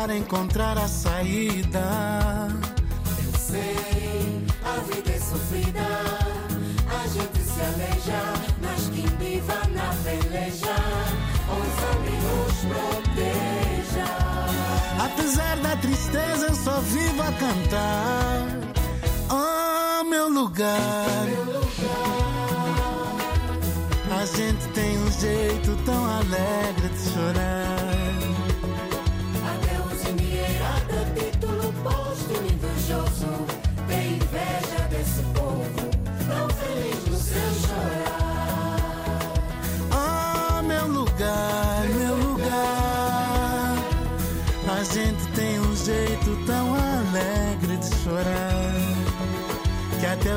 para encontrar a saída. Eu sei, a vida é sofrida, a gente se aleja, mas quem viva na peleja, ouça-me nos proteja. Apesar da tristeza, eu só vivo a cantar. Oh, meu lugar. A gente tem um jeito tão alegre de chorar.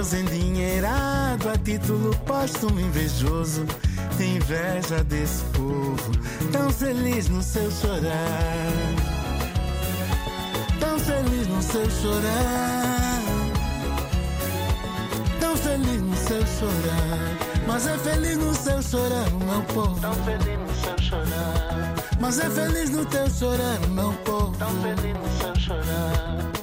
Os endinheirados a título póstumo invejoso tem inveja desse povo tão feliz no seu chorar. Tão feliz no seu chorar. Tão feliz no seu chorar. Mas é feliz no seu chorar, meu povo. Tão feliz no seu chorar. Mas é feliz no teu chorar, meu povo. Tão feliz no seu chorar.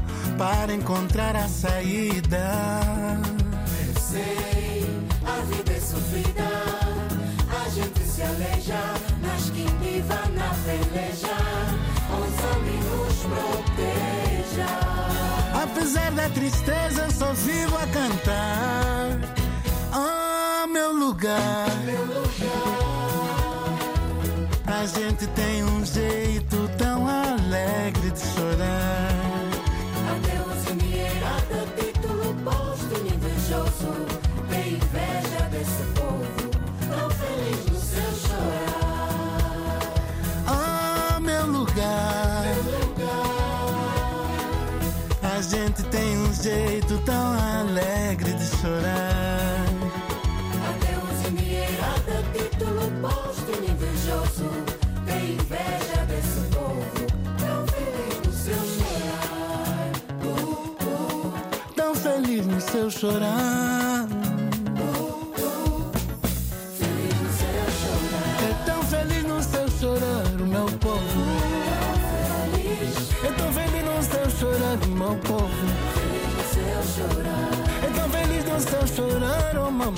para encontrar a saída. Eu sei, a vida é sofrida, a gente se aleja, mas quem viva na peleja, ouça-me nos proteja. Apesar da tristeza, eu só vivo a cantar. Oh, meu lugar. A gente tem um jeito jeito tão alegre de chorar. Adeus, endinheirada, título posto, invejoso. Tem inveja desse povo, tão feliz no seu chorar. Uh, uh, Tão feliz no seu chorar. Tá teu chorar, oh mamãe.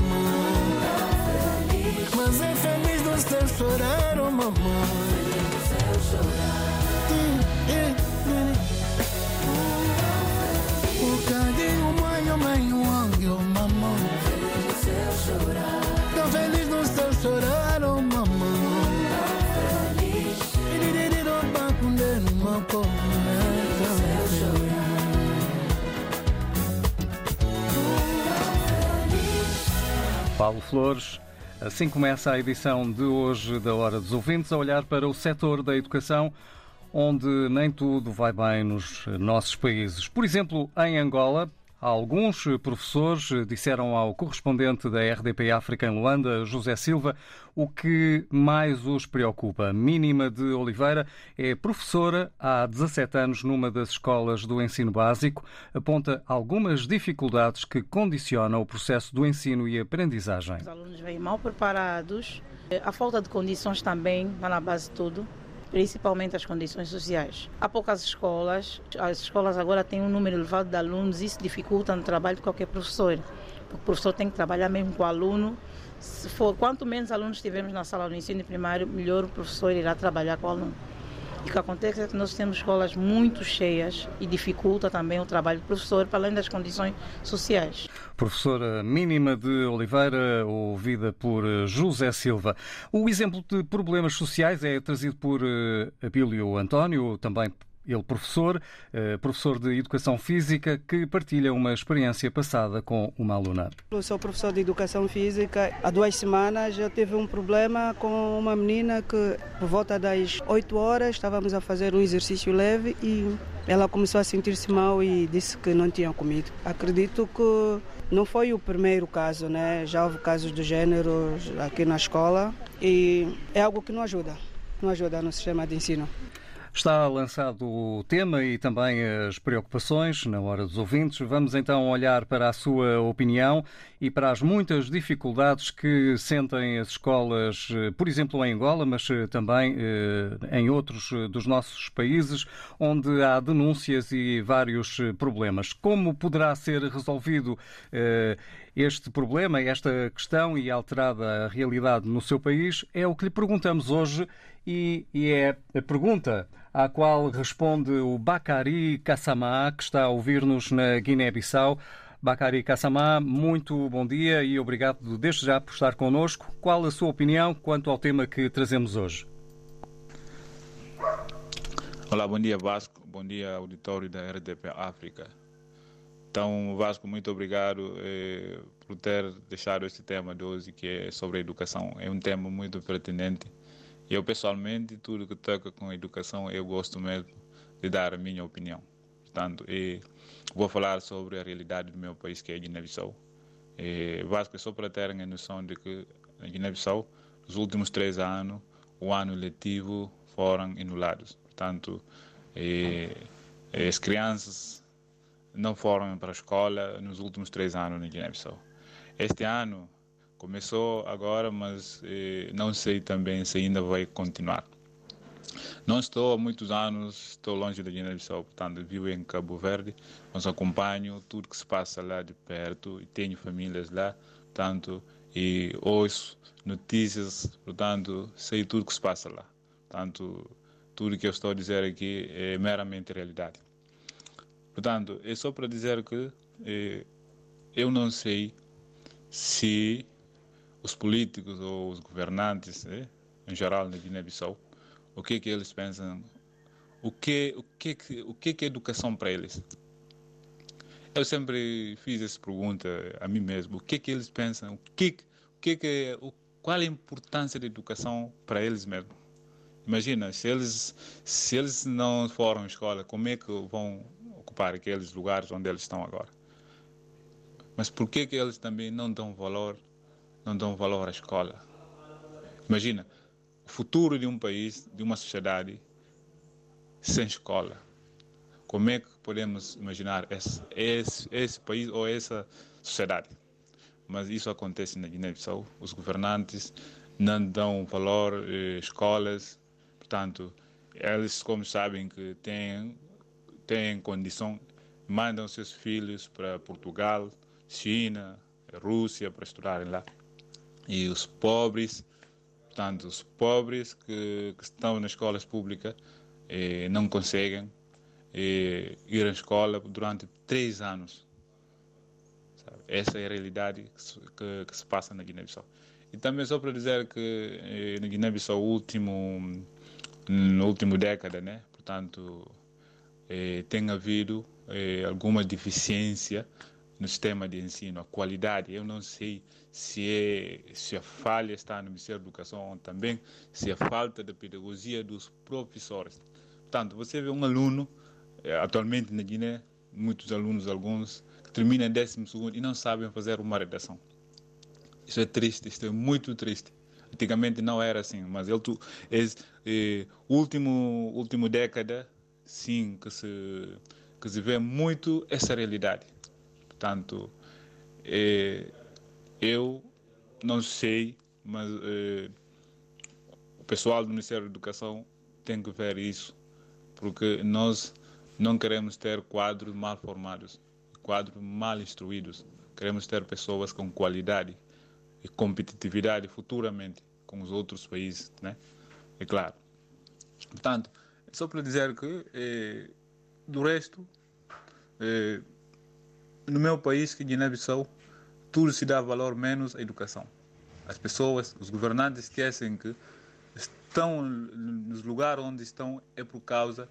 Mas é feliz nos teu tá chorar, oh mamãe. O carinho, mãe, oh mãe, o ângulo, mamãe. Feliz no seu chorar. Paulo Flores. Assim começa a edição de hoje da Hora dos Ouvintes, a olhar para o setor da educação, onde nem tudo vai bem nos nossos países. Por exemplo, em Angola, Alguns professores disseram ao correspondente da RDP África em Luanda, José Silva, o que mais os preocupa. Mínima de Oliveira é professora há 17 anos numa das escolas do ensino básico. Aponta algumas dificuldades que condicionam o processo do ensino e aprendizagem. Os alunos vêm mal preparados, a falta de condições também está na base de tudo principalmente as condições sociais. Há poucas escolas, as escolas agora têm um número elevado de alunos e isso dificulta o trabalho de qualquer professor. O professor tem que trabalhar mesmo com o aluno. Se for, quanto menos alunos tivermos na sala do ensino primário, melhor o professor irá trabalhar com o aluno. E o que acontece é que nós temos escolas muito cheias e dificulta também o trabalho do professor, para além das condições sociais. Professora Mínima de Oliveira, ouvida por eh, José Silva. O exemplo de problemas sociais é trazido por eh, Abílio António, também ele professor, eh, professor de Educação Física, que partilha uma experiência passada com uma aluna. Eu sou professor de Educação Física. Há duas semanas eu tive um problema com uma menina que, por volta das 8 horas, estávamos a fazer um exercício leve e ela começou a sentir-se mal e disse que não tinha comido. Acredito que não foi o primeiro caso, né? Já houve casos do gênero aqui na escola e é algo que não ajuda, não ajuda no sistema de ensino. Está lançado o tema e também as preocupações na hora dos ouvintes. Vamos então olhar para a sua opinião e para as muitas dificuldades que sentem as escolas, por exemplo, em Angola, mas também eh, em outros dos nossos países, onde há denúncias e vários problemas. Como poderá ser resolvido eh, este problema, esta questão e alterada a realidade no seu país? É o que lhe perguntamos hoje e é a pergunta à qual responde o Bakari Kassamá, que está a ouvir-nos na Guiné-Bissau. Bakari Kassamá, muito bom dia e obrigado desde já por estar connosco. Qual a sua opinião quanto ao tema que trazemos hoje? Olá, bom dia Vasco, bom dia auditório da RDP África. Então, Vasco, muito obrigado eh, por ter deixado este tema de hoje, que é sobre educação. É um tema muito pertinente eu, pessoalmente, tudo que toca com a educação, eu gosto mesmo de dar a minha opinião. Portanto, vou falar sobre a realidade do meu país, que é Guiné-Bissau. Vasco, só para terem a noção de que na Guiné-Bissau, nos últimos três anos, o ano letivo foram anulados. Portanto, as crianças não foram para a escola nos últimos três anos na Guiné-Bissau. Este ano, Começou agora, mas eh, não sei também se ainda vai continuar. Não estou há muitos anos, estou longe da Guiné-Bissau, portanto vivo em Cabo Verde, mas acompanho tudo que se passa lá de perto e tenho famílias lá, portanto, e ouço notícias, portanto, sei tudo que se passa lá. Portanto, tudo que eu estou a dizer aqui é meramente realidade. Portanto, é só para dizer que eh, eu não sei se os políticos ou os governantes, eh, em geral na Guiné-Bissau, o que é que eles pensam, o que o que o que é educação para eles? Eu sempre fiz essa pergunta a mim mesmo, o que é que eles pensam, o que o que é que o, qual é a importância da educação para eles mesmos? Imagina, se eles se eles não foram à escola, como é que vão ocupar aqueles lugares onde eles estão agora? Mas por que que eles também não dão valor não dão valor à escola. Imagina, o futuro de um país, de uma sociedade sem escola. Como é que podemos imaginar esse, esse, esse país ou essa sociedade? Mas isso acontece na Guiné-Bissau. Os governantes não dão valor às eh, escolas, portanto, eles, como sabem que têm, têm condição, mandam seus filhos para Portugal, China, Rússia para estudarem lá e os pobres, portanto, os pobres que, que estão nas escolas públicas eh, não conseguem eh, ir à escola durante três anos. Sabe? Essa é a realidade que se, que, que se passa na Guiné-Bissau. E também só para dizer que eh, na Guiné-Bissau, último, no último década, né, portanto, eh, tem havido alguma deficiência no sistema de ensino, a qualidade. Eu não sei se, é, se a falha está no Ministério da Educação ou também se a falta de pedagogia dos professores. Portanto, você vê um aluno, eh, atualmente na Guiné, muitos alunos, alguns, que terminam em décimo segundo e não sabem fazer uma redação. Isso é triste, isso é muito triste. Antigamente não era assim, mas ele é, é último último década sim que se que se vê muito essa realidade. Portanto, é, eu não sei, mas é, o pessoal do Ministério da Educação tem que ver isso, porque nós não queremos ter quadros mal formados, quadros mal instruídos. Queremos ter pessoas com qualidade e competitividade futuramente com os outros países, né? É claro. Portanto, só para dizer que eh, do resto, eh, no meu país, que Guiné-Bissau, tudo se dá valor menos à educação. As pessoas, os governantes esquecem que estão nos lugares onde estão é por causa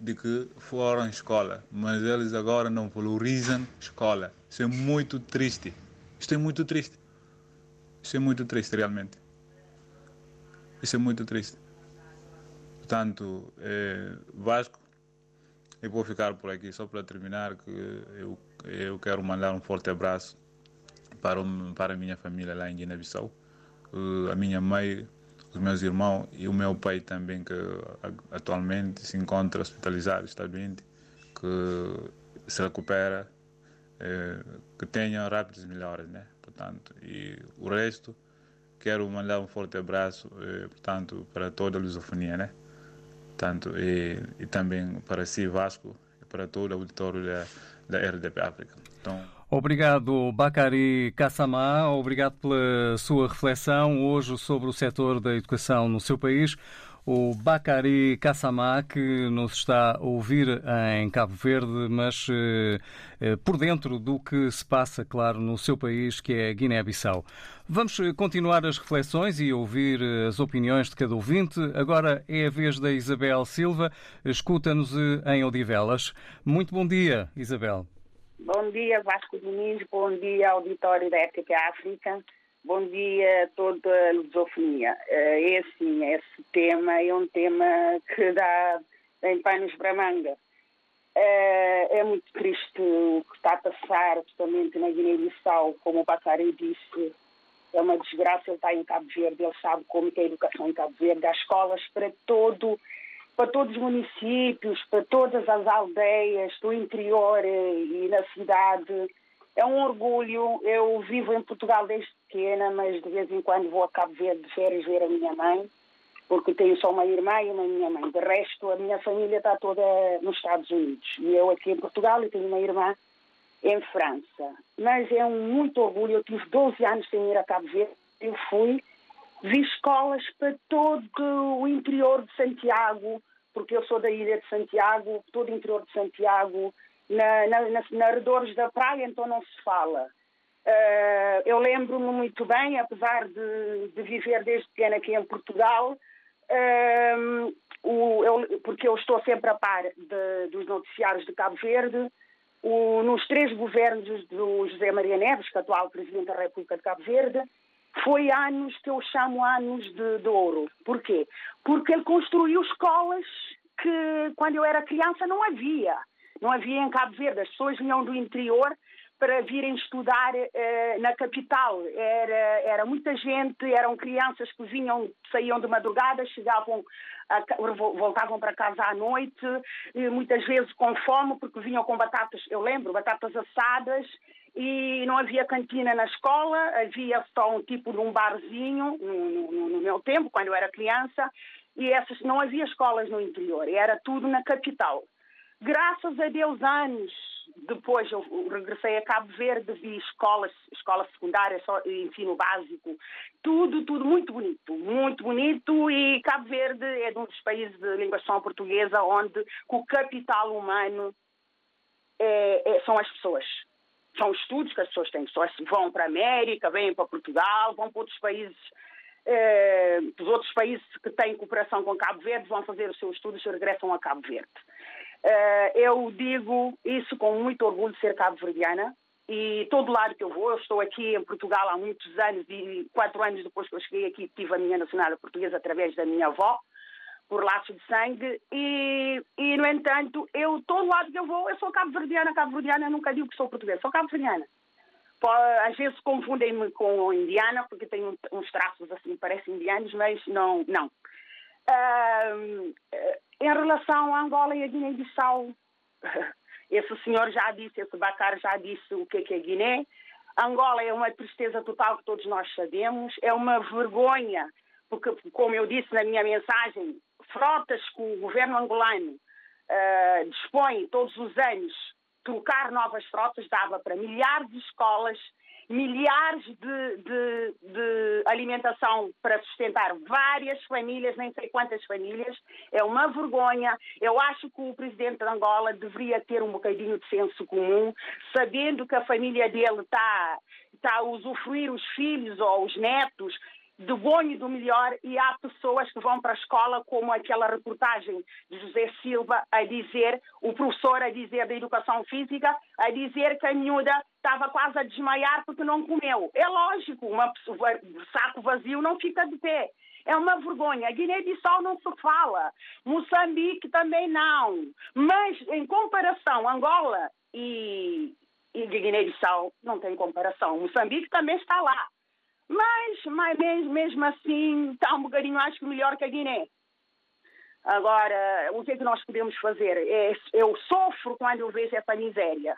de que foram à escola, mas eles agora não valorizam escola. Isso é muito triste. Isto é muito triste. Isso é muito triste, realmente. Isso é muito triste. Portanto, é, Vasco, eu vou ficar por aqui só para terminar, que eu, eu quero mandar um forte abraço para, para a minha família lá em Guiné-Bissau, uh, a minha mãe, os meus irmãos e o meu pai também, que atualmente se encontra hospitalizado, está doente, que se recupera, é, que tenha rápidas melhoras, né? portanto, e o resto, quero mandar um forte abraço, eh, portanto, para toda a lusofonia, né? Tanto, e, e também para si, Vasco, para todo o auditório da, da RDP África. Então, Obrigado, Bacari Kassamá. Obrigado pela sua reflexão hoje sobre o setor da educação no seu país o Bacari Kassamá, que nos está a ouvir em Cabo Verde, mas eh, eh, por dentro do que se passa, claro, no seu país, que é Guiné-Bissau. Vamos eh, continuar as reflexões e ouvir as opiniões de cada ouvinte. Agora é a vez da Isabel Silva. Escuta-nos em Odivelas. Muito bom dia, Isabel. Bom dia, Vasco Domingos. Bom dia, auditório da RTP África. Bom dia a toda a lusofonia. É assim, esse tema é um tema que dá tem panos para manga. É, é muito triste o que está a passar, principalmente na Guiné-Bissau, como o Bacari disse. É uma desgraça, ele está em Cabo Verde, ele sabe como é a educação em Cabo Verde. Há escolas para todo, para todos os municípios, para todas as aldeias do interior e na cidade é um orgulho. Eu vivo em Portugal desde pequena, mas de vez em quando vou a Cabo Verde de férias ver a minha mãe, porque tenho só uma irmã e uma minha mãe. De resto, a minha família está toda nos Estados Unidos. E eu aqui em Portugal e tenho uma irmã em França. Mas é um muito orgulho. Eu tive 12 anos sem ir a Cabo Verde. Eu fui, vi escolas para todo o interior de Santiago, porque eu sou da ilha de Santiago, todo o interior de Santiago, na, na, na, na arredores da praia, então não se fala. Uh, eu lembro-me muito bem, apesar de, de, viver desde pequena aqui em Portugal, uh, o, eu, porque eu estou sempre a par de, dos noticiários de Cabo Verde, o, nos três governos do José Maria Neves, que é atual Presidente da República de Cabo Verde, foi anos que eu chamo anos de, de ouro. Porquê? Porque ele construiu escolas que, quando eu era criança, não havia. Não havia em Cabo Verde. As pessoas vinham do interior para virem estudar eh, na capital. Era, era muita gente, eram crianças que vinham, saíam de madrugada, chegavam, a, voltavam para casa à noite, muitas vezes com fome, porque vinham com batatas, eu lembro, batatas assadas, e não havia cantina na escola, havia só um tipo de um barzinho, no, no, no meu tempo, quando eu era criança, e essas, não havia escolas no interior, era tudo na capital. Graças a Deus, anos depois eu regressei a Cabo Verde, vi escolas, escola secundária, ensino básico, tudo, tudo muito bonito, muito bonito e Cabo Verde é um dos países de linguação portuguesa onde o capital humano é, é, são as pessoas. São os estudos que as pessoas têm. Pessoas vão para a América, vêm para Portugal, vão para outros países eh, os outros países que têm cooperação com Cabo Verde vão fazer os seus estudos e regressam a Cabo Verde. Uh, eu digo isso com muito orgulho de ser cabo-verdiana. e todo lado que eu vou, eu estou aqui em Portugal há muitos anos e quatro anos depois que eu cheguei aqui tive a minha nacionalidade portuguesa através da minha avó, por laço de sangue e, e no entanto, eu todo lado que eu vou, eu sou cabo-verdiana, cabo-verdiana, nunca digo que sou portuguesa, sou cabo-verdiana. Às vezes confundem-me com indiana, porque tenho uns traços assim, parecem indianos, mas não. não. Uh, em relação a Angola e a Guiné-Bissau, esse senhor já disse, esse Bacar já disse o que é, que é Guiné. Angola é uma tristeza total que todos nós sabemos, é uma vergonha, porque, como eu disse na minha mensagem, frotas que o governo angolano uh, dispõe todos os anos trocar novas frotas dava para milhares de escolas, milhares de, de, de, alimentação para sustentar várias famílias, nem sei quantas famílias. É uma vergonha. Eu acho que o presidente de Angola deveria ter um bocadinho de senso comum, sabendo que a família dele está, está a usufruir os filhos ou os netos do bom e do melhor e há pessoas que vão para a escola, como aquela reportagem de José Silva, a dizer, o professor a dizer da educação física, a dizer que a miúda estava quase a desmaiar porque não comeu. É lógico, um saco vazio não fica de pé. É uma vergonha. Guiné-Bissau não se fala. Moçambique também não. Mas, em comparação, Angola e, e Guiné-Bissau não tem comparação. Moçambique também está lá. Mas, mas mesmo, assim, está um bocadinho, acho que melhor que a Guiné. Agora, o que é que nós podemos fazer? É, eu sofro quando eu vejo essa miséria.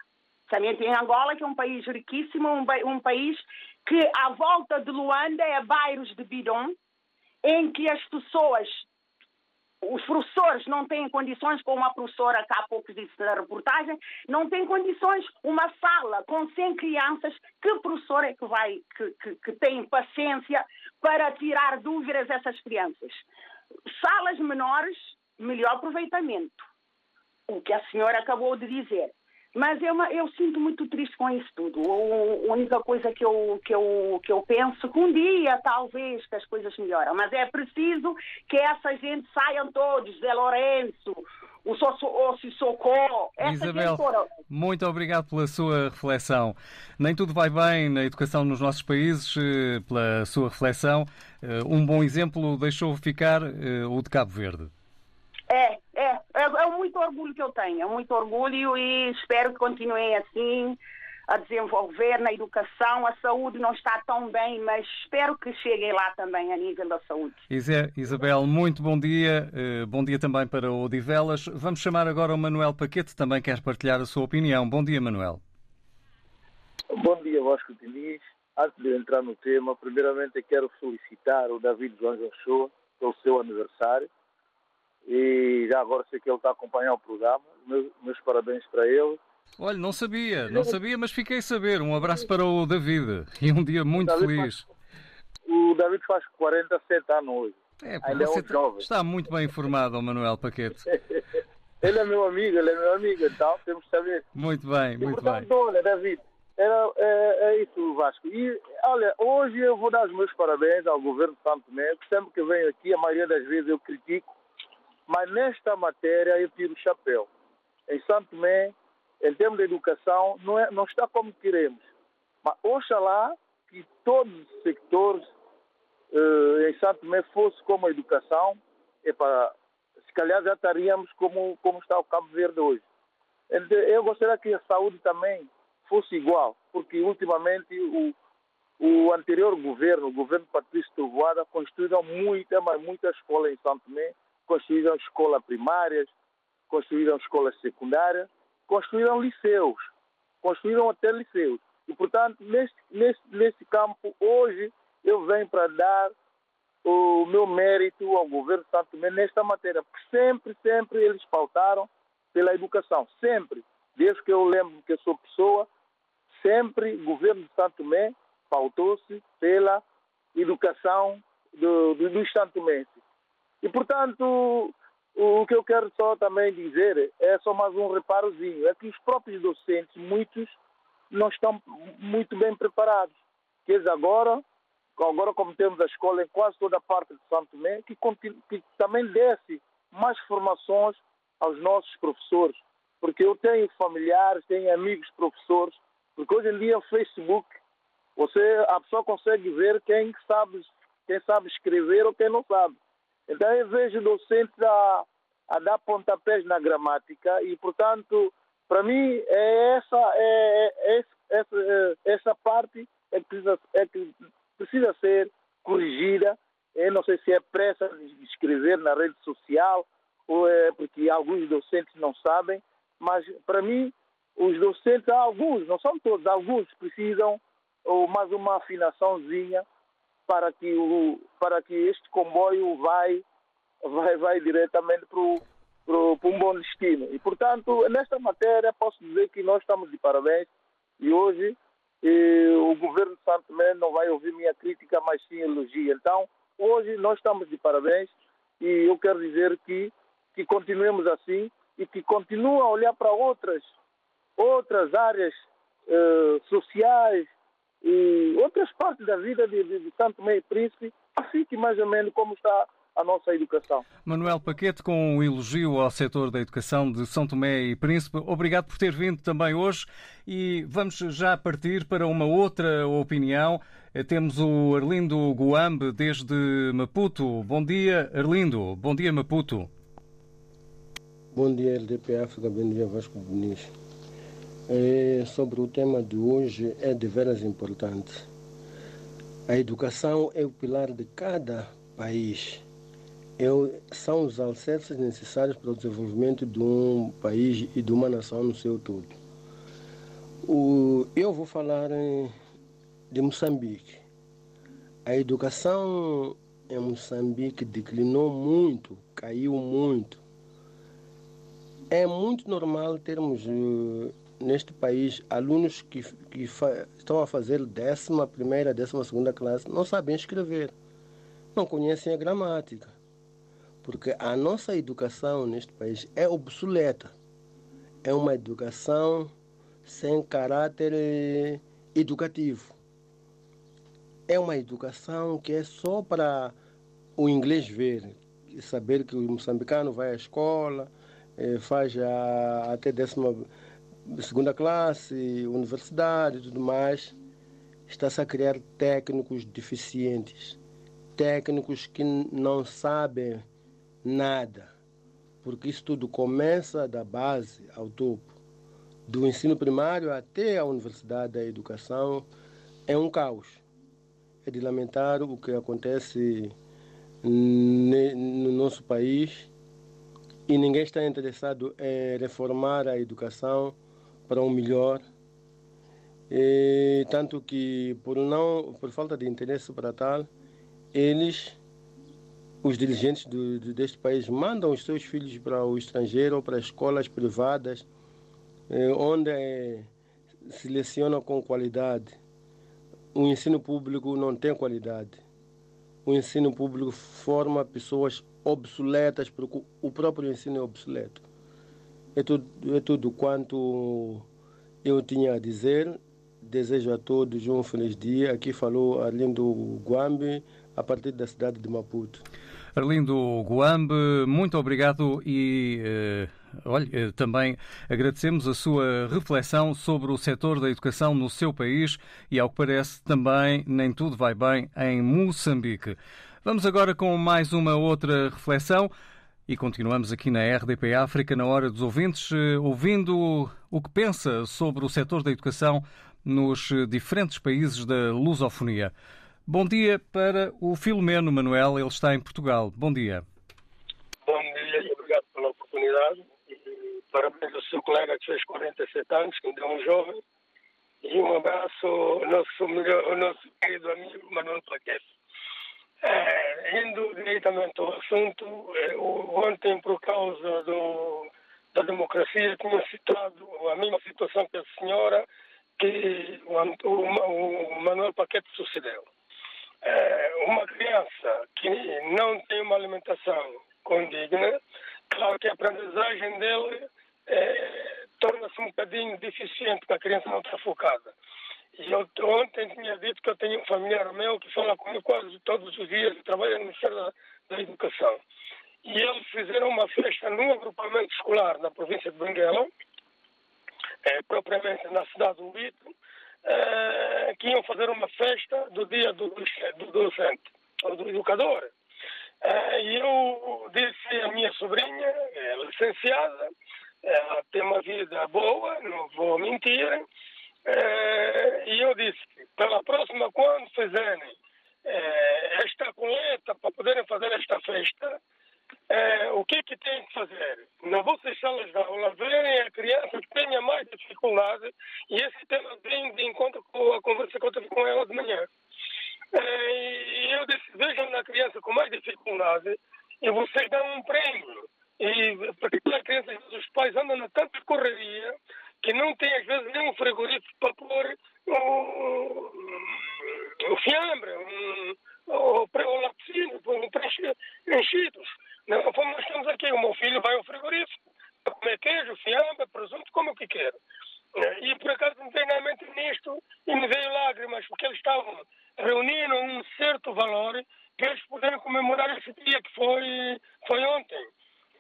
Também tem Angola, que é um país riquíssimo, um, um país que à volta de Luanda é bairros de bidon, em que as pessoas os professores não têm condições, como a professora que há pouco disse na reportagem, não têm condições, uma sala com 100 crianças, que professor é que vai, que, que, que tem paciência para tirar dúvidas essas crianças? Salas menores, melhor aproveitamento. O que a senhora acabou de dizer. Mas eu, eu sinto muito triste com isso tudo. A única coisa que eu, que, eu, que eu penso que um dia, talvez, que as coisas melhoram. Mas é preciso que essa gente saiam todos, Zé Lourenço, o Ossi Socorro. Isabel, muito obrigado pela sua reflexão. Nem tudo vai bem na educação nos nossos países, eh, pela sua reflexão. Eh, um bom exemplo deixou ficar eh, o de Cabo Verde. É, é, é, muito orgulho que eu tenho, é muito orgulho e espero que continuem assim a desenvolver na educação. A saúde não está tão bem, mas espero que cheguem lá também a nível da saúde. Isabel, muito bom dia. Eh, bom dia também para o Divelas. Vamos chamar agora o Manuel Paquete, também quer partilhar a sua opinião. Bom dia, Manuel. Bom dia, Vasco Diniz. Antes de entrar no tema, primeiramente quero felicitar o David João Shoa pelo seu aniversário e já agora sei que ele está a acompanhar o programa. Meus, meus parabéns para ele. Olha, não sabia, não sabia, mas fiquei a saber. Um abraço para o David e um dia muito feliz. Faz, o David faz 47 anos hoje. É, Ainda é um tá- jovem. Está muito bem informado, o Manuel Paquete. ele é meu amigo, ele é meu amigo, então temos que saber. Muito bem, e, muito portanto, bem. Olha, David, era, é, é, isso, Vasco. E, olha, hoje eu vou dar os meus parabéns ao governo de Santo Tomé, sempre que venho aqui, a maioria das vezes eu critico mas nesta matéria eu tiro o chapéu. Em Santo Tomé, em termos de educação, não, é, não está como queremos. Mas oxalá que todos os sectores eh, em Santo Tomé fosse como a educação, é para, se calhar já estaríamos como, como está o Cabo Verde hoje. Eu gostaria que a saúde também fosse igual, porque ultimamente o, o anterior governo, o governo Patrício Trovoada, construíram muita, mas muita escola em Santo Tomé construíram escolas primárias, construíram escolas secundárias, construíram liceus, construíram até liceus. E, portanto, neste, neste, neste campo, hoje, eu venho para dar o meu mérito ao governo de Santo Tomé nesta matéria, porque sempre, sempre eles pautaram pela educação, sempre. Desde que eu lembro que eu sou pessoa, sempre o governo de Santo Tomé pautou-se pela educação do, do, dos santomenses. E, portanto, o que eu quero só também dizer é só mais um reparozinho, é que os próprios docentes, muitos, não estão muito bem preparados. Que eles agora, agora como temos a escola em quase toda a parte de Santo Tomé, que, que também desse mais formações aos nossos professores. Porque eu tenho familiares, tenho amigos professores Porque hoje em dia o Facebook, você, a pessoa consegue ver quem sabe, quem sabe escrever ou quem não sabe. Então eu vejo docentes a, a dar pontapés na gramática e, portanto, para mim é essa, é, é, essa, é, essa parte é que, precisa, é que precisa ser corrigida. Eu não sei se é pressa de escrever na rede social ou é porque alguns docentes não sabem, mas para mim os docentes, alguns, não são todos, alguns precisam ou mais uma afinaçãozinha para que o para que este comboio vai vai vai diretamente para um bom destino. E portanto nesta matéria posso dizer que nós estamos de parabéns e hoje e, o governo de Santo Tomé não vai ouvir minha crítica mas sim elogio. Então hoje nós estamos de parabéns e eu quero dizer que que continuemos assim e que continue a olhar para outras outras áreas eh, sociais e outras partes da vida de, de, de Santo Meio Príncipe, assim que mais ou menos como está a nossa educação. Manuel Paquete, com um elogio ao setor da educação de São Tomé e Príncipe, obrigado por ter vindo também hoje e vamos já partir para uma outra opinião. Eh, temos o Arlindo Guambe desde Maputo. Bom dia, Arlindo. Bom dia, Maputo. Bom dia, LDP África. Bom dia, Vasco Muniz. É, sobre o tema de hoje é de veras importante. A educação é o pilar de cada país. É, são os alicerces necessários para o desenvolvimento de um país e de uma nação no seu todo. O, eu vou falar de Moçambique. A educação em Moçambique declinou muito, caiu muito. É muito normal termos neste país, alunos que, que estão a fazer décima primeira, décima segunda classe, não sabem escrever, não conhecem a gramática. Porque a nossa educação neste país é obsoleta. É uma educação sem caráter eh, educativo. É uma educação que é só para o inglês ver, saber que o moçambicano vai à escola, eh, faz a, até décima segunda classe, universidade e tudo mais, está-se a criar técnicos deficientes, técnicos que não sabem nada, porque isso tudo começa da base ao topo, do ensino primário até a universidade da educação, é um caos. É de lamentar o que acontece no nosso país e ninguém está interessado em reformar a educação para um melhor. E, tanto que por não por falta de interesse para tal, eles os dirigentes do, do, deste país mandam os seus filhos para o estrangeiro ou para escolas privadas, eh, onde eh, selecionam com qualidade. O ensino público não tem qualidade. O ensino público forma pessoas obsoletas, porque o próprio ensino é obsoleto. É tudo, é tudo quanto eu tinha a dizer. Desejo a todos um feliz dia. Aqui falou Arlindo Guambe, a partir da cidade de Maputo. Arlindo Guambe, muito obrigado e eh, olha, eh, também agradecemos a sua reflexão sobre o setor da educação no seu país e, ao que parece, também nem tudo vai bem em Moçambique. Vamos agora com mais uma outra reflexão. E continuamos aqui na RDP África, na hora dos ouvintes, eh, ouvindo o que pensa sobre o setor da educação nos eh, diferentes países da lusofonia. Bom dia para o Filomeno Manuel, ele está em Portugal. Bom dia. Bom dia e obrigado pela oportunidade. E parabéns ao seu colega que fez 47 anos, que ainda é um jovem. E um abraço ao nosso, melhor, ao nosso querido amigo Manuel Plaquete. É, indo diretamente ao assunto, é, ontem, por causa do, da democracia, tinha citado a mesma situação que a senhora, que o, o, o Manuel Paquete sucedeu. É, uma criança que não tem uma alimentação condigna, claro que a aprendizagem dele é, torna-se um bocadinho deficiente, porque a criança não está focada. E eu ontem tinha dito que eu tenho um familiar meu que fala comigo quase todos os dias trabalha no Ministério da, da Educação. E eles fizeram uma festa num agrupamento escolar na província de Benguela, eh, propriamente na cidade do Lito, eh, que iam fazer uma festa do dia do, do docente, ou do educador. Eh, E eu disse à minha sobrinha, é licenciada, ela tem uma vida boa, não vou mentir, eh, e eu disse pela próxima, quando fizerem eh, esta coleta para poderem fazer esta festa, eh, o que é que tem que fazer? Nas vossas salas de aula, verem a criança que tenha mais dificuldade, e esse tema vem de encontro com a conversa que eu tive com ela de manhã. Eh, e eu disse, vejam na criança com mais dificuldade e vocês dão um prêmio. E porque aquela criança, às vezes, os pais andam na tanta correria que não tem às vezes nem um frigorífico para pôr o, o fiambre, um, o, o laticínio, um preenche- enchidos. Não, como nós temos aqui, o meu filho vai ao frigorífico para comer queijo, fiambre, presunto, como que quer. E por acaso me veio na mente nisto e me veio lágrimas, porque eles estavam reunindo um certo valor para eles poderem comemorar esse dia que foi, foi ontem.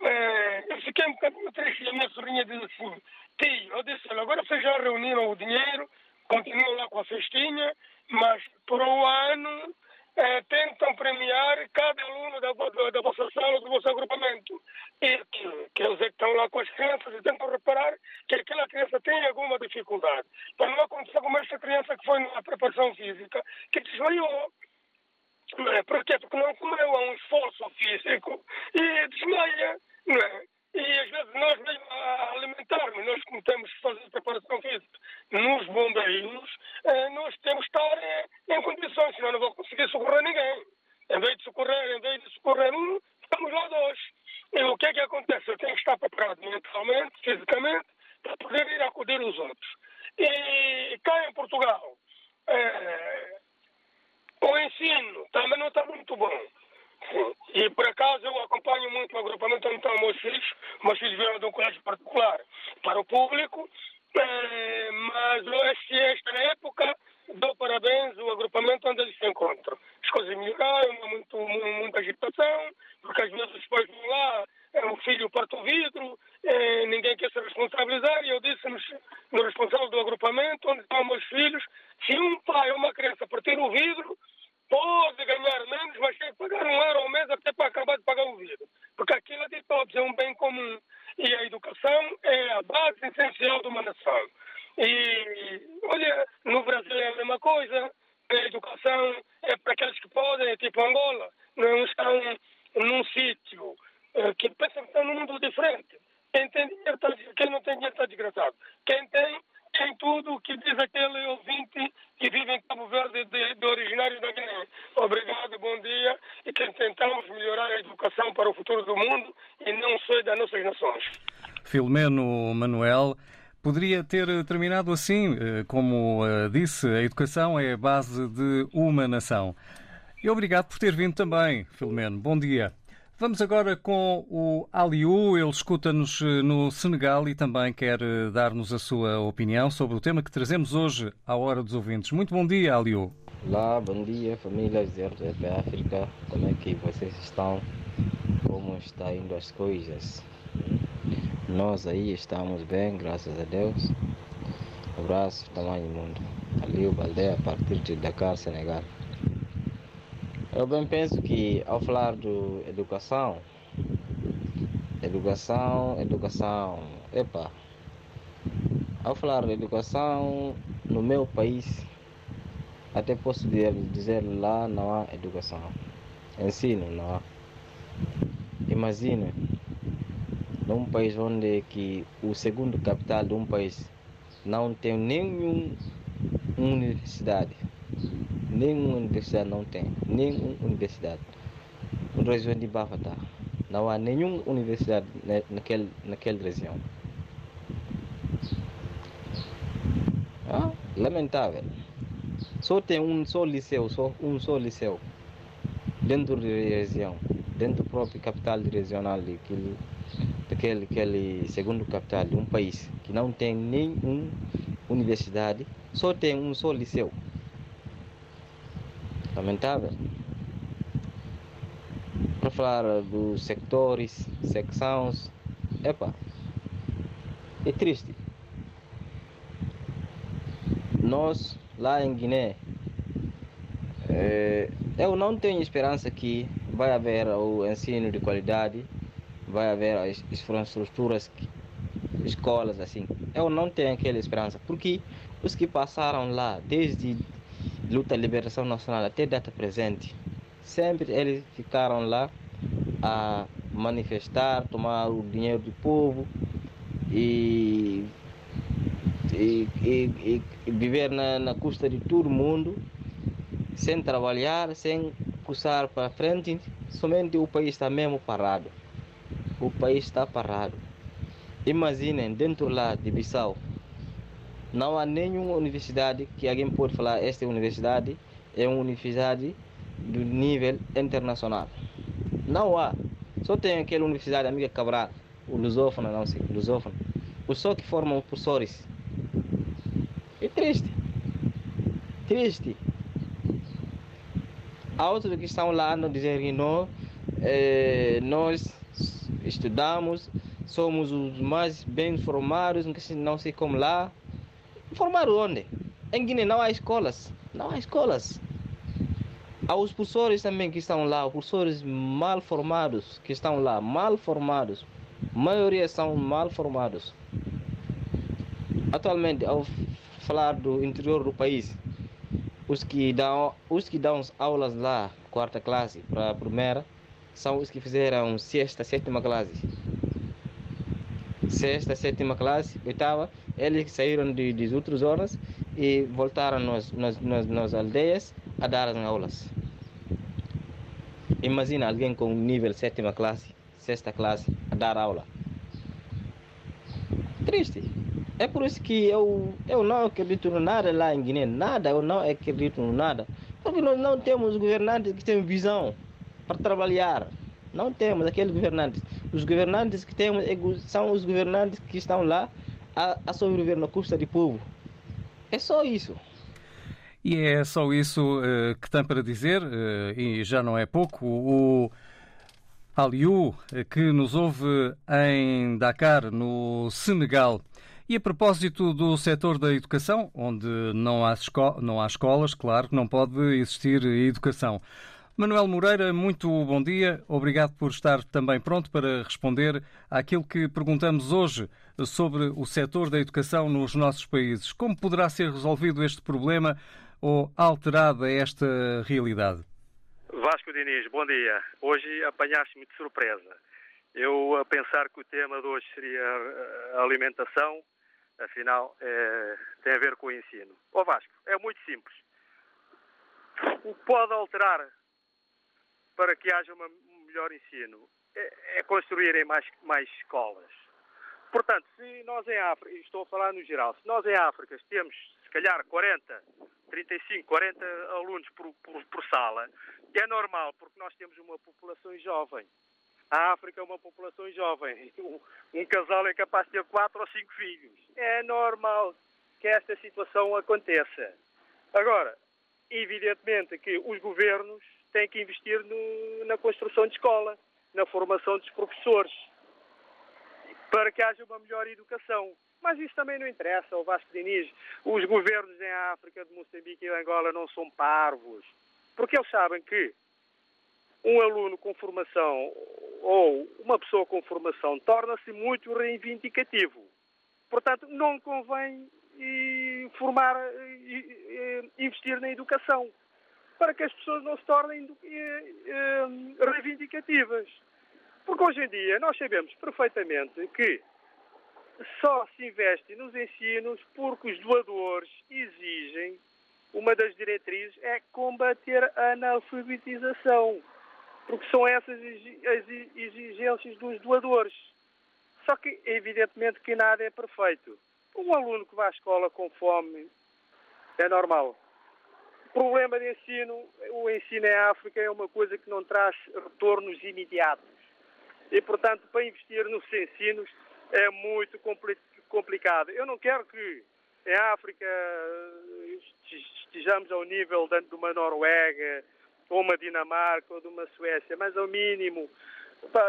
Eh, eu fiquei um bocadinho triste e a minha sobrinha disse assim, tio, eu disse, agora vocês já reuniram o dinheiro, continuam lá com a festinha, mas por um ano eh, tentam premiar cada aluno da, da, da vossa sala, do vosso agrupamento. E que, que eles é que estão lá com as crianças e tentam reparar que aquela criança tem alguma dificuldade. Para não acontecer como esta criança que foi na preparação física, que desmaiou. Não é? Porque não comeu a um esforço físico e desmaia. Não é? E às vezes nós mesmo a alimentarmos, nós como temos que fazer preparação física nos bombeiros, eh, nós temos que estar eh, em condições, senão não vou conseguir socorrer ninguém. Em vez de socorrer, em vez de socorrer um, estamos lá dois. E o que é que acontece? Eu tenho que estar preparado mentalmente, fisicamente, para poder ir acudir os outros. E cá em Portugal, eh, o ensino também não está muito bom. Sim. E por acaso eu acompanho muito o agrupamento onde estão meus filhos. Meus filhos vieram de um colégio particular para o público, eh, mas este, esta época dou parabéns ao agrupamento onde eles se encontram. As coisas melhoraram, não há muito, mu- muita agitação, porque às vezes os pais vão lá, eh, o filho parte o vidro, eh, ninguém quer se responsabilizar, e eu disse no, no responsável do agrupamento, onde estão meus filhos, se um pai ou uma criança partir o vidro, pode ganhar menos, mas tem que pagar um euro ao mês até para acabar de pagar o vidro. Porque aquilo é de todos, é um bem comum. E a educação é a base de uma nação. E, olha, no Brasil é a mesma coisa. A educação é para aqueles que podem, é tipo Angola. Não estão num sítio eh, que pensam que estão num mundo diferente. Quem tem dinheiro, está, quem não tem dinheiro está desgraçado. Quem tem, tem tudo o que diz aquele ouvinte que vive em Cabo Verde de, de originário da Guiné. Obrigado, bom dia. E que tentamos melhorar a educação para o futuro do mundo e não só das nossas nações. Filomeno Manuel. Poderia ter terminado assim, eh, como eh, disse, a educação é a base de uma nação. E obrigado por ter vindo também, Filomeno. Bom dia. Vamos agora com o Aliu. Ele escuta-nos eh, no Senegal e também quer eh, dar-nos a sua opinião sobre o tema que trazemos hoje à Hora dos Ouvintes. Muito bom dia, Aliu. Olá, bom dia famílias de RTP África, como é que vocês estão? Como está indo as coisas? Nós aí estamos bem, graças a Deus. Abraço, tamanho mundo. Ali o Baldeia, a partir de Dakar, Senegal. Eu bem penso que ao falar de educação, educação, educação, epa, ao falar de educação no meu país, até posso dizer, lá não há educação. Ensino não há. Imagina, num país onde que o segundo capital de um país não tem nenhuma universidade. Nenhuma universidade não tem. Nenhuma universidade. Na região de Bafata. Não há nenhuma universidade na- naquele, naquela região. Ah, lamentável. Só tem um só liceu, só um só liceu dentro da região, dentro do próprio capital regional daquele, daquele, aquele segundo capital de um país que não tem nenhuma universidade, só tem um só liceu. Lamentável. Para falar dos sectores, secções, epa, é triste. nós, lá em Guiné, eh, eu não tenho esperança que vai haver o ensino de qualidade, vai haver as infraestruturas, escolas assim. Eu não tenho aquela esperança, porque os que passaram lá desde luta de liberação nacional até data presente, sempre eles ficaram lá a manifestar, tomar o dinheiro do povo e, e, e, e viver na, na custa de todo mundo, sem trabalhar, sem puxar para frente, somente o país está mesmo parado. O país está parado. Imaginem, dentro lá de Bissau, não há nenhuma universidade que alguém pode falar esta universidade é uma universidade do nível internacional. Não há. Só tem aquela universidade amiga Cabral, o lusófono, não sei, lusófono. O só que formam professores. É triste. Triste. Há outros que estão lá não dizer que não, eh, nós estudamos, somos os mais bem formados, não sei como lá. Formar onde? Em Guiné não há escolas. Não há escolas. Há os professores também que estão lá, professores mal formados que estão lá, mal formados. A maioria são mal formados. Atualmente, ao falar do interior do país, os que dão, os que dão aulas lá, quarta classe para a primeira, são os que fizeram sexta, sétima classe. Sexta, sétima classe, oitava, eles saíram de, de outras zonas e voltaram nas, nas, nas, nas aldeias a dar as aulas. Imagina alguém com nível sétima classe, sexta classe, a dar aula. Triste. É por isso que eu, eu não acredito em nada lá em Guiné. Nada, eu não acredito em nada. Porque nós não temos governantes que têm visão para trabalhar. Não temos aqueles governantes. Os governantes que temos são os governantes que estão lá a, a sobreviver na custa do povo. É só isso. E é só isso uh, que tem para dizer, uh, e já não é pouco. O Aliu, que nos ouve em Dakar, no Senegal. E a propósito do setor da educação, onde não há, esco não há escolas, claro que não pode existir educação. Manuel Moreira, muito bom dia. Obrigado por estar também pronto para responder àquilo que perguntamos hoje sobre o setor da educação nos nossos países. Como poderá ser resolvido este problema ou alterada esta realidade? Vasco Diniz, bom dia. Hoje apanhaste-me de surpresa. Eu a pensar que o tema de hoje seria a alimentação, afinal é, tem a ver com o ensino. Ó Vasco, é muito simples. O que pode alterar para que haja um melhor ensino é, é construírem mais, mais escolas. Portanto, se nós em África, estou a falar no geral, se nós em África temos se calhar 40, 35, 40 alunos por, por, por sala, é normal porque nós temos uma população jovem. A África é uma população jovem. Um, um, casal é capaz de ter quatro ou cinco filhos. É normal que esta situação aconteça. Agora, evidentemente que os governos têm que investir no, na construção de escola, na formação dos professores, para que haja uma melhor educação. Mas isso também não interessa ao Vasco Diniz. Os governos em África, de Moçambique e Angola não são parvos. Porque eles sabem que um aluno com formação ou uma pessoa com formação torna-se muito reivindicativo. Portanto, não convém formar, investir na educação para que as pessoas não se tornem eh, eh, reivindicativas. Porque hoje em dia nós sabemos perfeitamente que só se investe nos ensinos porque os doadores exigem, uma das diretrizes é combater a analfabetização, porque são essas as exigências dos doadores. Só que, evidentemente, que nada é perfeito. Um aluno que vai à escola com fome é normal problema de ensino, o ensino em África é uma coisa que não traz retornos imediatos. E, portanto, para investir nos ensinos é muito complicado. Eu não quero que em África estejamos ao nível de uma Noruega, ou uma Dinamarca, ou de uma Suécia, mas ao mínimo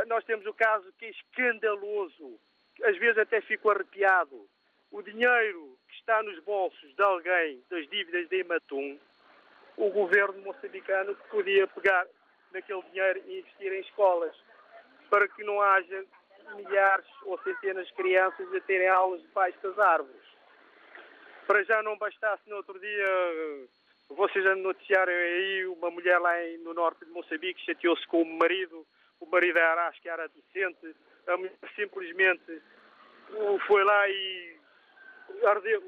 nós temos o caso que é escandaloso, às vezes até fico arrepiado, o dinheiro que está nos bolsos de alguém das dívidas de Imatum, o governo moçambicano podia pegar naquele dinheiro e investir em escolas, para que não haja milhares ou centenas de crianças a terem aulas debaixo das árvores. Para já não bastasse no outro dia, vocês já noticiaram aí uma mulher lá no norte de Moçambique chateou-se com o marido, o marido era, acho que era decente, a mulher simplesmente uh, foi lá e ardeu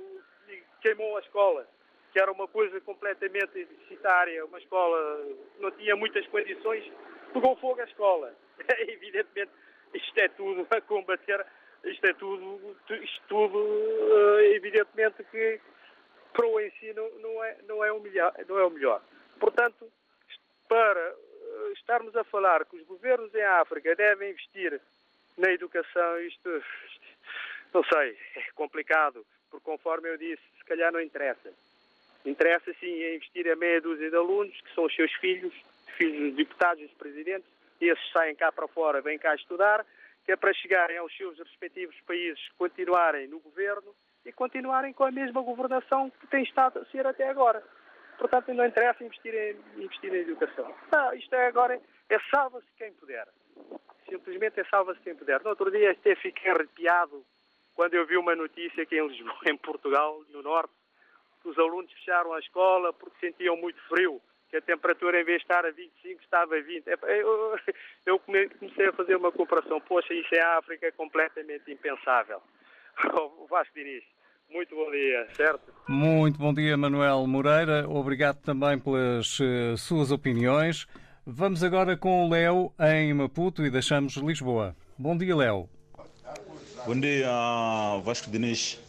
e queimou a escola, que era uma coisa completamente deficitária, uma escola que não tinha muitas condições, pegou fogo à escola. Evidentemente, isto é tudo a combater, isto é tudo, isto tudo, eh, evidentemente que para o ensino não é, não é, o, melhor, não é o melhor. Portanto, para eh, estarmos a falar que os governos em África devem investir na educação, isto, não sei, é complicado, porque conforme eu disse, se calhar não interessa. Interessa sim em investir a meia dúzia de alunos, que são os seus filhos, filhos dos deputados e dos presidentes, esses saem cá para fora, vêm cá estudar, que é para chegarem aos seus respectivos países, continuarem no governo e continuarem com a mesma governação que tem estado a ser até agora. Portanto, não interessa investir em, investir em educação. Não, isto é agora, é salva-se quem puder. Simplesmente é salva-se quem puder. No outro dia até fiquei arrepiado quando eu vi uma notícia que em Lisboa, em Portugal, no Norte, os alunos fecharam a escola porque sentiam muito frio, que a temperatura em vez de estar a 25 estava a 20. Epá, Eu, eu come- comecei a fazer uma comparação. Poxa, isso em África é completamente impensável. O Vasco Diniz, muito bom dia, certo? Muito bom dia, Manuel Moreira. Obrigado também pelas eh, suas opiniões. Vamos agora com o Léo em Maputo e deixamos Lisboa. Bom dia, Léo. Bom dia, Vasco Diniz.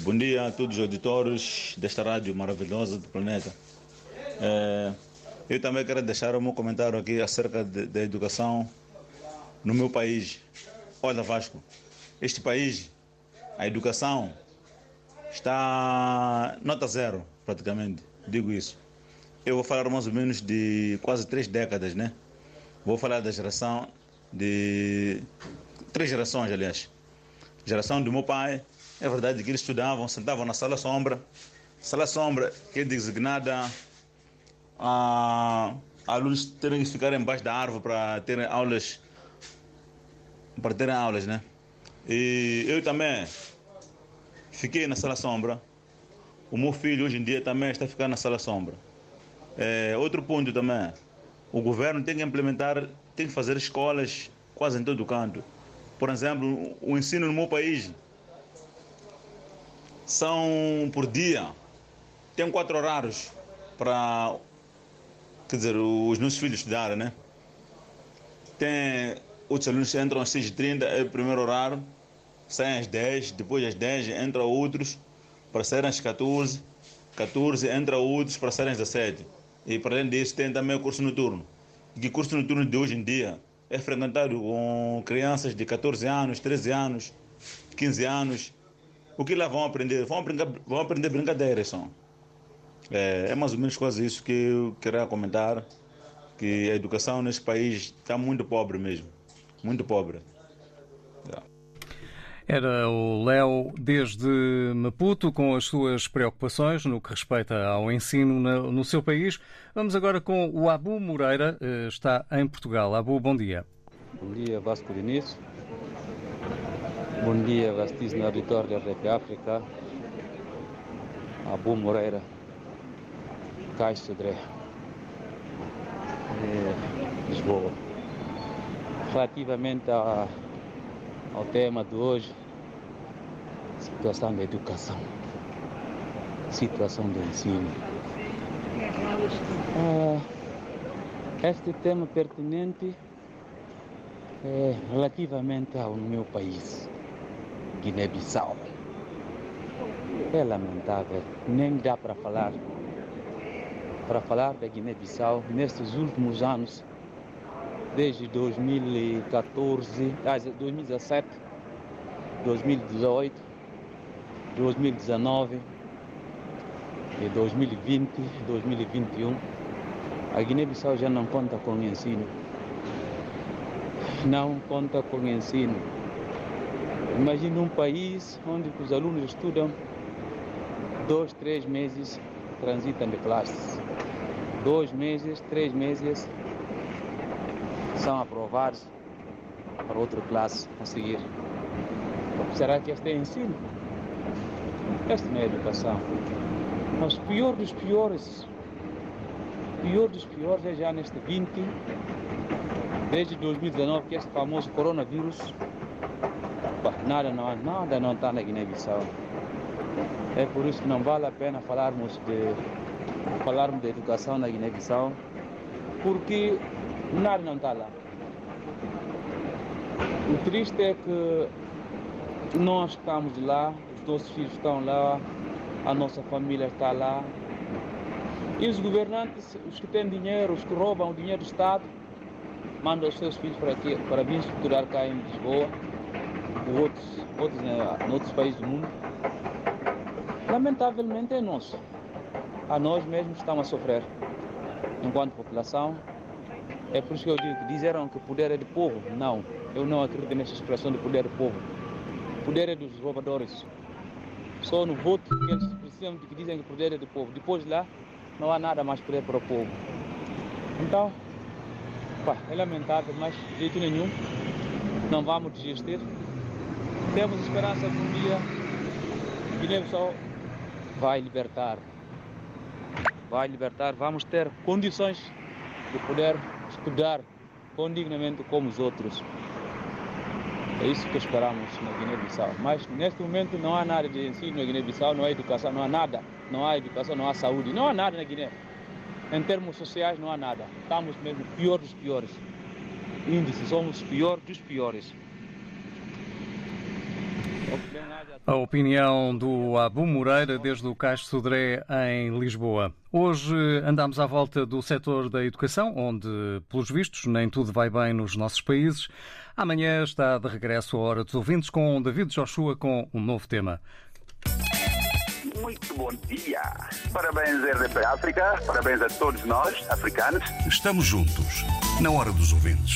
Bom dia a todos os auditores desta rádio maravilhosa do planeta. Eh, eu também quero deixar o meu comentário aqui acerca da educação no meu país. Olha, Vasco, este país, a educação está nota zero, praticamente, digo isso. Eu vou falar mais ou menos de quase três décadas, né? Vou falar da geração de. Três gerações, aliás. Geração do meu pai, é verdade que eles estudavam, sentavam na sala sombra. Sala sombra, que é designada a alunos terem que ficar embaixo da árvore para terem aulas. Para terem aulas, né? E eu também fiquei na sala sombra. O meu filho hoje em dia também está ficando na sala sombra. É, outro ponto também, o governo tem que implementar, tem que fazer escolas quase em todo canto. Por exemplo, o ensino no meu país são por dia, tem quatro horários para, quer dizer, os meus filhos estudarem, né? Tem, outros alunos entram às 6h30, é o primeiro horário, saem às 10, depois às 10 entram outros para saírem às 14, 14 entram outros para saírem às 17. E para além disso tem também o curso noturno. E o curso noturno de hoje em dia é frequentado com crianças de 14 anos, 13 anos, 15 anos. O que lá vão aprender? Vão, brincar, vão aprender brincadeiras só. É, é mais ou menos quase isso que eu queria comentar, que a educação nesse país está muito pobre mesmo, muito pobre. Era o Léo desde Maputo com as suas preocupações no que respeita ao ensino no, no seu país. Vamos agora com o Abu Moreira, eh, está em Portugal. Abu, bom dia. Bom dia, Vasco Diniz. Bom dia, vastíssimo auditório da RP África. Abu Moreira, Caixo Sodré, de Lisboa. Relativamente a, ao tema de hoje, situação da educação, situação do ensino. Ah, este tema pertinente é relativamente ao meu país, Guiné-Bissau. É lamentável, nem dá para falar. Para falar da Guiné-Bissau, nestes últimos anos, desde 2014, ah, 2017, 2018, 2019 e 2020, 2021, a Guiné-Bissau já não conta com ensino. Não conta com ensino. Imagina um país onde os alunos estudam dois, três meses, transitam de classes. Dois meses, três meses, são aprovados para outra classe a seguir. Será que este é ensino? Esta não é educação. Mas pior dos piores, pior dos piores é já neste 20, desde 2019, que este famoso coronavírus, pá, nada não, nada não está na Guiné-Bissau. É por isso que não vale a pena falarmos de, falarmos de educação na Guiné-Bissau, porque nada não está lá. O triste é que nós estamos lá, os nossos filhos estão lá, a nossa família está lá. E os governantes, os que têm dinheiro, os que roubam o dinheiro do Estado, mandam os seus filhos para, aqui, para vir estudar cá em Lisboa, outros, outros, né, outros países do mundo. Lamentavelmente é nosso. A nós mesmos estamos a sofrer, enquanto população. É por isso que eu digo que disseram que o poder é do povo. Não, eu não acredito nessa expressão de poder do povo. O poder é dos roubadores. Só no voto que eles precisam de que dizem que o poder é do povo. Depois lá, não há nada mais poder para o povo. Então, pá, é lamentável, mas de jeito nenhum, não vamos desistir. Temos esperança que um dia Guiné-Bissau vai libertar. Vai libertar, vamos ter condições de poder estudar condignamente como os outros. É isso que esperamos na Guiné-Bissau. Mas neste momento não há nada de ensino na Guiné-Bissau, não há educação, não há nada. Não há educação, não há saúde, não há nada na Guiné. Em termos sociais não há nada. Estamos mesmo pior dos piores. Índice, somos pior dos piores. A opinião do Abu Moreira desde o Cais Sodré em Lisboa. Hoje andamos à volta do setor da educação, onde, pelos vistos, nem tudo vai bem nos nossos países. Amanhã está de regresso a Hora dos Ouvintes com David Joshua com um novo tema. Muito bom dia. Parabéns, RDP África. Parabéns a todos nós, africanos. Estamos juntos, na Hora dos Ouvintes.